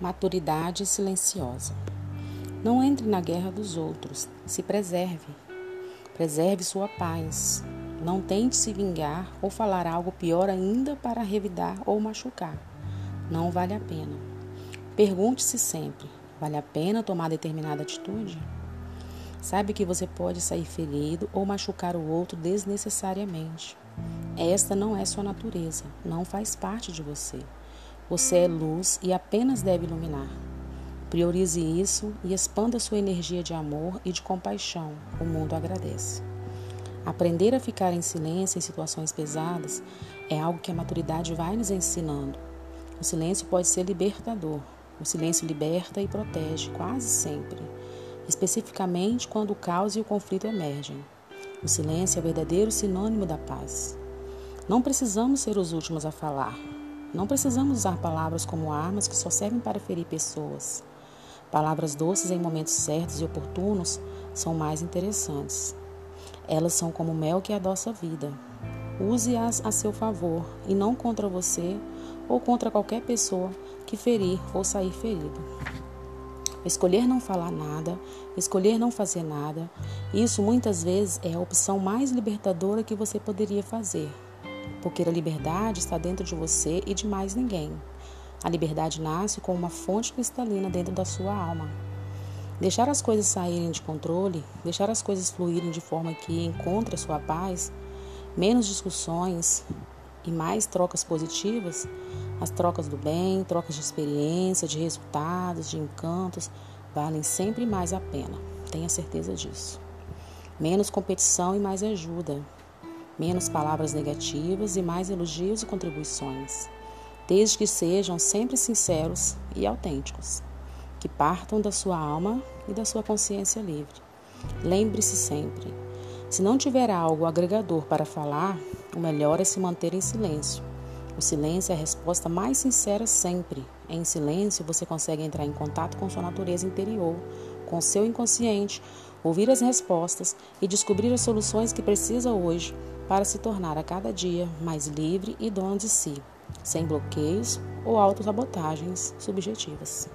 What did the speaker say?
Maturidade silenciosa. Não entre na guerra dos outros, se preserve. Preserve sua paz. Não tente se vingar ou falar algo pior ainda para revidar ou machucar. Não vale a pena. Pergunte-se sempre: vale a pena tomar determinada atitude? Saiba que você pode sair ferido ou machucar o outro desnecessariamente. Esta não é sua natureza, não faz parte de você. Você é luz e apenas deve iluminar. Priorize isso e expanda sua energia de amor e de compaixão. O mundo agradece. Aprender a ficar em silêncio em situações pesadas é algo que a maturidade vai nos ensinando. O silêncio pode ser libertador. O silêncio liberta e protege quase sempre, especificamente quando o caos e o conflito emergem. O silêncio é o verdadeiro sinônimo da paz. Não precisamos ser os últimos a falar, não precisamos usar palavras como armas que só servem para ferir pessoas. Palavras doces em momentos certos e oportunos são mais interessantes. Elas são como mel que adoça a vida. Use-as a seu favor e não contra você ou contra qualquer pessoa que ferir ou sair ferido. Escolher não falar nada, escolher não fazer nada, isso muitas vezes é a opção mais libertadora que você poderia fazer porque a liberdade está dentro de você e de mais ninguém. A liberdade nasce com uma fonte cristalina dentro da sua alma. Deixar as coisas saírem de controle, deixar as coisas fluírem de forma que encontre a sua paz, menos discussões e mais trocas positivas, as trocas do bem, trocas de experiência, de resultados, de encantos, valem sempre mais a pena. Tenha certeza disso. Menos competição e mais ajuda, menos palavras negativas e mais elogios e contribuições, desde que sejam sempre sinceros e autênticos, que partam da sua alma e da sua consciência livre. Lembre-se sempre: se não tiver algo agregador para falar, o melhor é se manter em silêncio. O silêncio é a resposta mais sincera sempre. Em silêncio, você consegue entrar em contato com sua natureza interior, com seu inconsciente, ouvir as respostas e descobrir as soluções que precisa hoje para se tornar a cada dia mais livre e dono de si, sem bloqueios ou autossabotagens subjetivas.